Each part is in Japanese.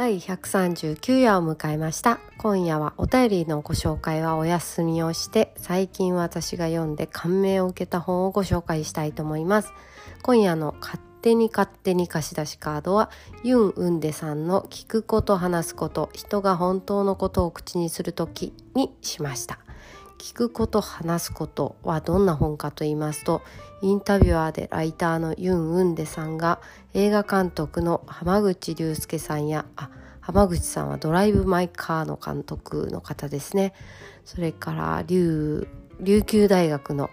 第139夜を迎えました。今夜はお便りのご紹介はお休みをして最近私が読んで感銘を受けた本をご紹介したいと思います。今夜の勝手に勝手に貸し出しカードはユン・ウンデさんの聞くこと話すこと人が本当のことを口にする時にしました。聞くこと話すことはどんな本かと言いますとインタビュアーでライターのユン・ウンデさんが映画監督の浜口竜介さんやあ浜口さんはドライブ・マイ・カーの監督の方ですね。それから琉球大学の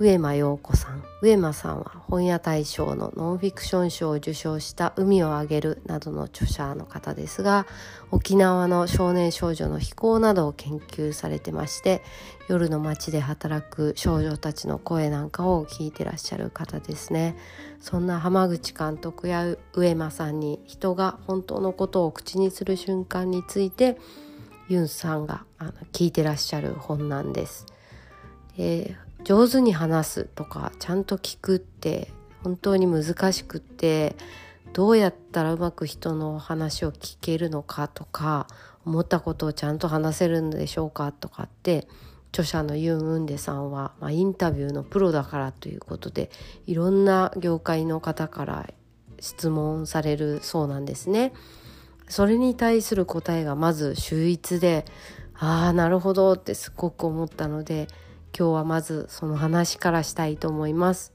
上間陽子さん上間さんは本屋大賞のノンフィクション賞を受賞した「海をあげる」などの著者の方ですが沖縄の少年少女の非行などを研究されてまして夜の街で働く少女たちの声なんかを聞いてらっしゃる方ですねそんな浜口監督や上間さんに人が本当のことを口にする瞬間についてユンさんがあの聞いてらっしゃる本なんです。で上手に話すとかちゃんと聞くって本当に難しくってどうやったらうまく人の話を聞けるのかとか思ったことをちゃんと話せるんでしょうかとかって著者のユン・ウンデさんは、まあ、インタビューのプロだからということでいろんな業界の方から質問されるそうなんですね。それに対する答えがまず秀逸でああなるほどってすごく思ったので今日はまずその話からしたいと思います。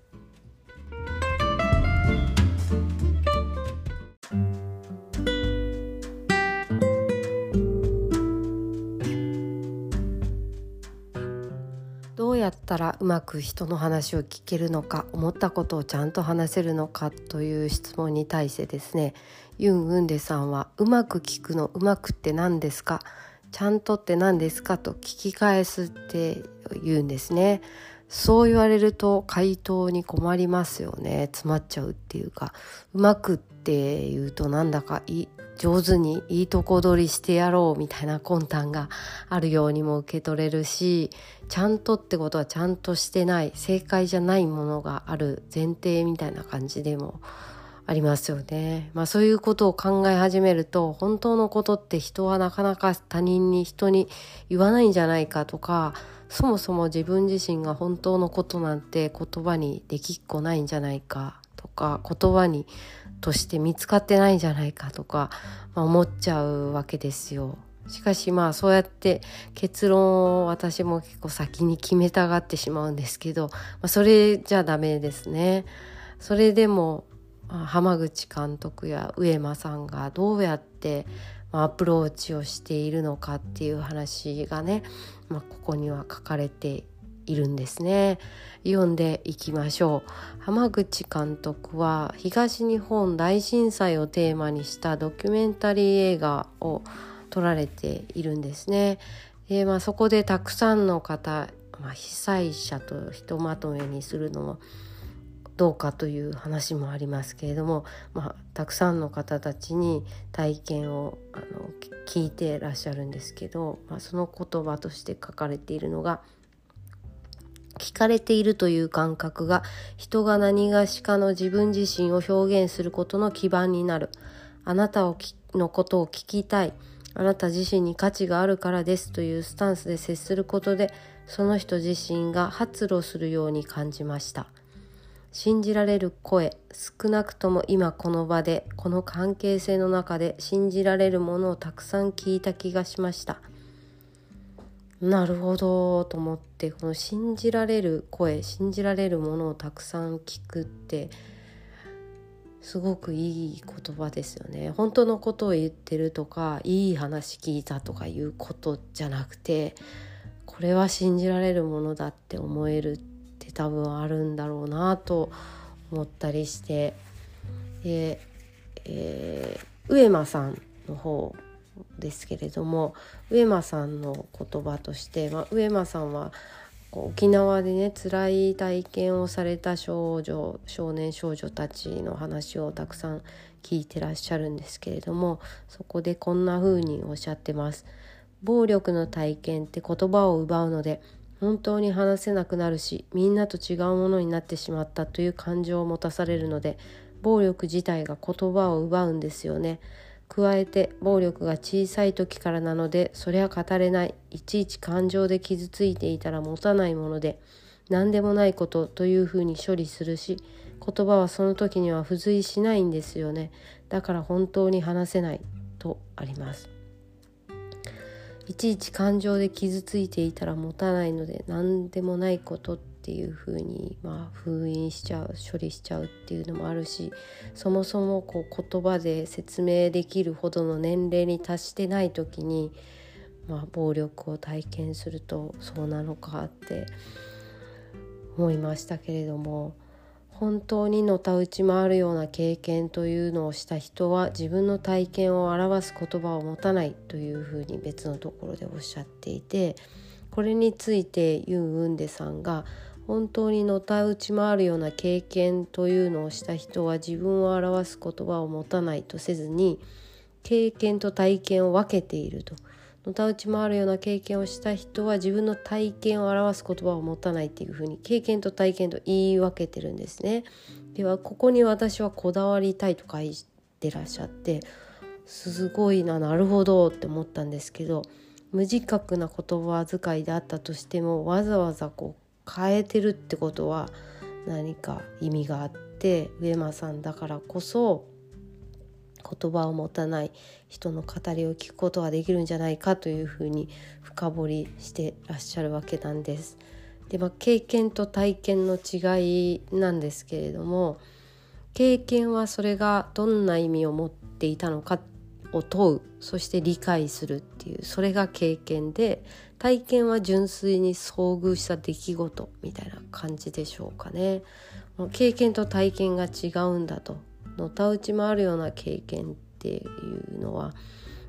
どうやったらうまく人の話を聞けるのか思ったことをちゃんと話せるのかという質問に対してですねユン・ウンデさんは「うまく聞くのうまくって何ですか?」ちゃんとって何ですか？と聞き返すって言うんですね。そう言われると回答に困りますよね。詰まっちゃうっていうか。うまくって言うとなんだか上手にいいとこ取りしてやろうみたいな魂胆があるようにも受け取れるしちゃんとってことはちゃんとしてない正解じゃないものがある前提みたいな感じでもありますよね。まあそういうことを考え始めると本当のことって人はなかなか他人に人に言わないんじゃないかとかそもそも自分自身が本当のことなんて言葉にできっこないんじゃないかとか言葉にとして見つかってないんじゃないかとか、まあ、思っちゃうわけですよ。しかしまあそうやって結論を私も結構先に決めたがってしまうんですけど、まあ、それじゃダメですね。それでも浜口監督や上間さんがどうやってアプローチをしているのかっていう話がね、まあ、ここには書かれているんですね。読んでいきましょう。浜口監督は東日本大震災をテーマにしたドキュメンタリー映画を撮られているんですね。で、まあ、そこでたくさんの方、まあ、被災者とひとまとめにするのもどうかという話もありますけれども、まあ、たくさんの方たちに体験をあの聞いてらっしゃるんですけど、まあ、その言葉として書かれているのが「聞かれているという感覚が人が何がしかの自分自身を表現することの基盤になる。あなたをのことを聞きたい。あなた自身に価値があるからですというスタンスで接することでその人自身が発露するように感じました。信じられる声少なくとも今この場でこの関係性の中で信じられるものをたくさん聞いた気がしました。なるほどと思ってこの信じられる声信じられるものをたくさん聞くってすごくいい言葉ですよね。本当のことを言ってるとかいい話聞いたとかいうことじゃなくてこれは信じられるものだって思えるって多分あるんだろうなと思ったりしてで、えー、上間さんの方ですけれども上間さんの言葉として、まあ、上間さんは沖縄でね辛い体験をされた少女少年少女たちの話をたくさん聞いてらっしゃるんですけれどもそこでこんな風におっしゃってます。暴力の体験って言葉を奪うので本当に話せなくなるしみんなと違うものになってしまったという感情を持たされるので暴力自体が言葉を奪うんですよね。加えて暴力が小さい時からなのでそりゃ語れない。いちいち感情で傷ついていたら持たないもので何でもないことというふうに処理するし言葉はその時には付随しないんですよね。だから本当に話せないとあります。いちいち感情で傷ついていたら持たないので何でもないことっていうふうに、まあ、封印しちゃう処理しちゃうっていうのもあるしそもそもこう言葉で説明できるほどの年齢に達してない時に、まあ、暴力を体験するとそうなのかって思いましたけれども。本当にのたうち回るような経験というのをした人は自分の体験を表す言葉を持たないというふうに別のところでおっしゃっていてこれについてユン・ウンデさんが本当にのたうち回るような経験というのをした人は自分を表す言葉を持たないとせずに経験と体験を分けていると。のたうち回るような経験をした人は自分の体験を表す言葉を持たないっていうふうに経験と体験と言い分けてるんですね。ではここに私はこだわりたいと書いてらっしゃってすごいななるほどって思ったんですけど無自覚な言葉遣いであったとしてもわざわざこう変えてるってことは何か意味があって上間さんだからこそ言葉を持たない人の語りを聞くことができるんじゃないかというふうに深掘りしてらっしゃるわけなんです。でまあ、経験と体験の違いなんですけれども経験はそれがどんな意味を持っていたのかを問うそして理解するっていうそれが経験で体験は純粋に遭遇した出来事みたいな感じでしょうかね。経験と体験が違うんだとのたうち回るような経験っていうのは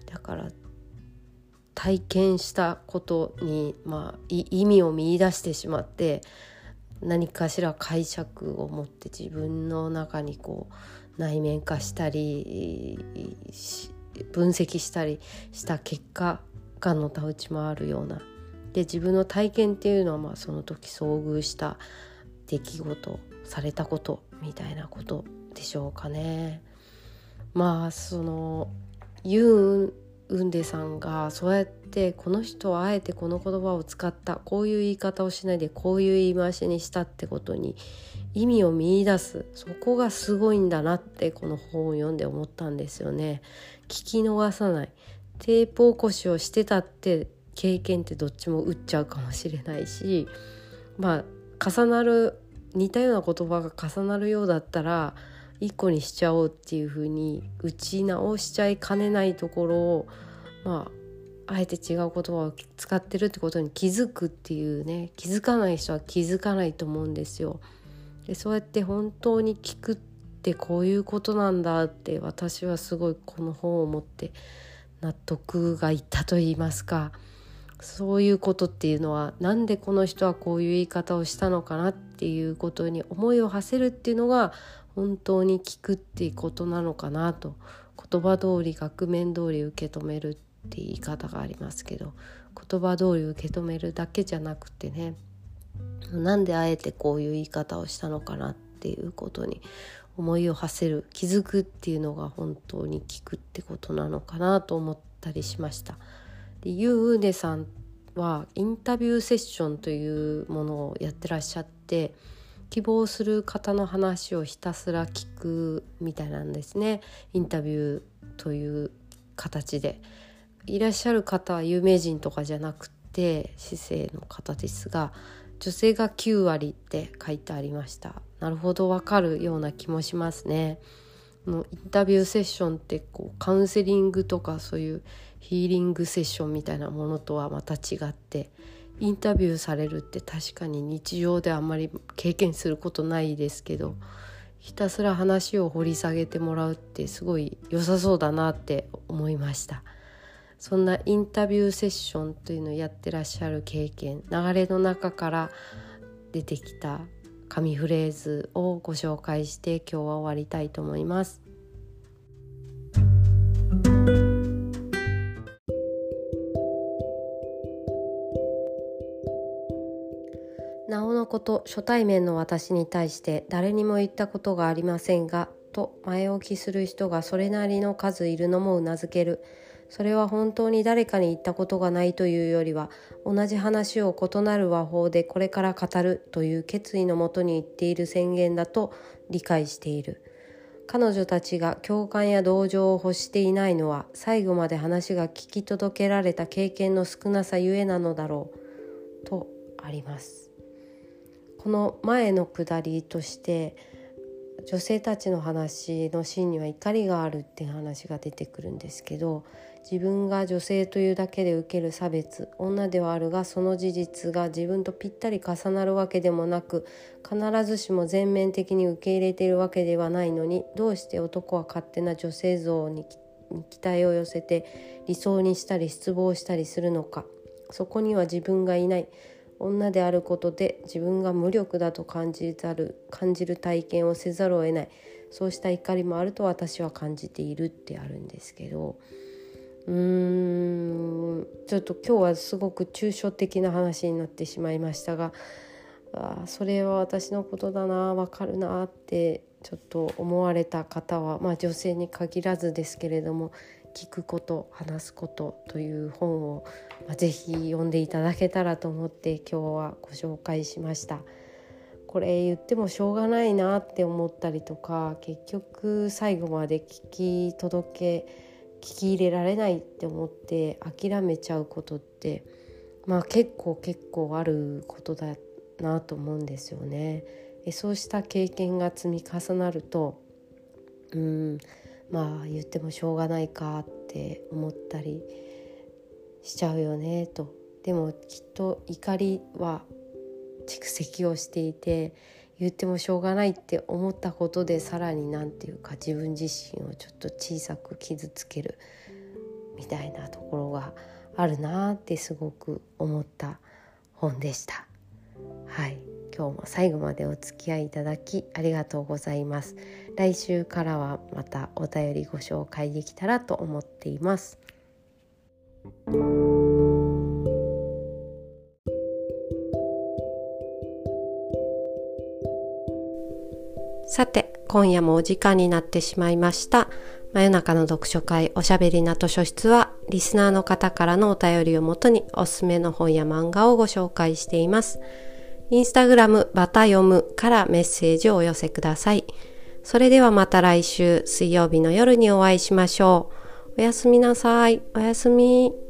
だから体験したことに、まあ、意味を見いだしてしまって何かしら解釈を持って自分の中にこう内面化したり分析したりした結果がのたうち回るような。で自分の体験っていうのはまあその時遭遇した出来事されたことみたいなことでしょうかね。まあそのユン・ウンデさんがそうやってこの人はあえてこの言葉を使ったこういう言い方をしないでこういう言い回しにしたってことに意味を見いだすそこがすごいんだなってこの本を読んで思ったんですよね。聞き逃さないテープ起こしをしてたって経験ってどっちも打っちゃうかもしれないしまあ重なる似たような言葉が重なるようだったら一個にしちゃおうっていう風に打ち直しちゃいかねないところをまああえて違う言葉を使ってるってことに気づくっていうね気づかない人は気づかないと思うんですよ。でそうやって本当に聞くってこういうことなんだって私はすごいこの本を持って納得がいったと言いますかそういうことっていうのはなんでこの人はこういう言い方をしたのかなっていうことに思いを馳せるっていうのが本当に聞くっていうことなのかなと言葉通り額面通り受け止めるって言い方がありますけど言葉通り受け止めるだけじゃなくてねなんであえてこういう言い方をしたのかなっていうことに思いを馳せる気づくっていうのが本当に聞くってことなのかなと思ったりしました。でユー・ウーネさんはインタビューセッションというものをやってらっしゃって希望する方の話をひたすら聞くみたいなんですね。インタビューという形で。いらっしゃる方は有名人とかじゃなくて市政の方ですが女性が9割って書いてありました。なるほどわかるような気もしますね。のインタビューセッションってこうカウンセリングとかそういうヒーリングセッションみたいなものとはまた違ってインタビューされるって確かに日常であんまり経験することないですけどひたすら話を掘り下げてもらうってすごい良さそうだなって思いました。そんなインタビューセッションというのをやってらっしゃる経験流れの中から出てきた紙フレーズをご紹介して今日は終わりたいと思います。と初対面の私に対して誰にも言ったことがありませんがと前置きする人がそれなりの数いるのもうなずける。それは本当に誰かに言ったことがないというよりは同じ話を異なる和法でこれから語るという決意のもとに言っている宣言だと理解している。彼女たちが共感や同情を欲していないのは最後まで話が聞き届けられた経験の少なさゆえなのだろうとあります。この前のくだりとして女性たちの話のシーンには怒りがあるっていう話が出てくるんですけど自分が女性というだけで受ける差別女ではあるがその事実が自分とぴったり重なるわけでもなく必ずしも全面的に受け入れているわけではないのにどうして男は勝手な女性像に期待を寄せて理想にしたり失望したりするのか。そこには自分がいない。女であることで自分が無力だと感じざる感じる体験をせざるを得ない。そうした怒りもあると私は感じているってあるんですけど。うーん。ちょっと今日はすごく抽象的な話になってしまいましたがあそれは私のことだなわかるなってちょっと思われた方は、まあ、女性に限らずですけれども聞くこと話すことという本を、まあ、ぜひ読んでいただけたらと思って今日はご紹介しました。これ言ってもしょうがないなって思ったりとか結局最後まで聞き届け聞き入れられないって思って諦めちゃうことってまあ結構結構あることだなと思うんですよね。そうした経験が積み重なるとうんまあ言ってもしょうがないかって思ったりしちゃうよねとでもきっと怒りは蓄積をしていて言ってもしょうがないって思ったことでさらに何て言うか自分自身をちょっと小さく傷つけるみたいなところがあるなってすごく思った本でした。はい今日も最後までお付き合いいただきありがとうございます。来週からはまたお便りご紹介できたらと思っています。さて、今夜もお時間になってしまいました。真夜中の読書会おしゃべりな図書室は、リスナーの方からのお便りをもとにおすすめの本や漫画をご紹介しています。インスタグラムバタ読むからメッセージをお寄せください。それではまた来週水曜日の夜にお会いしましょう。おやすみなさい。おやすみ。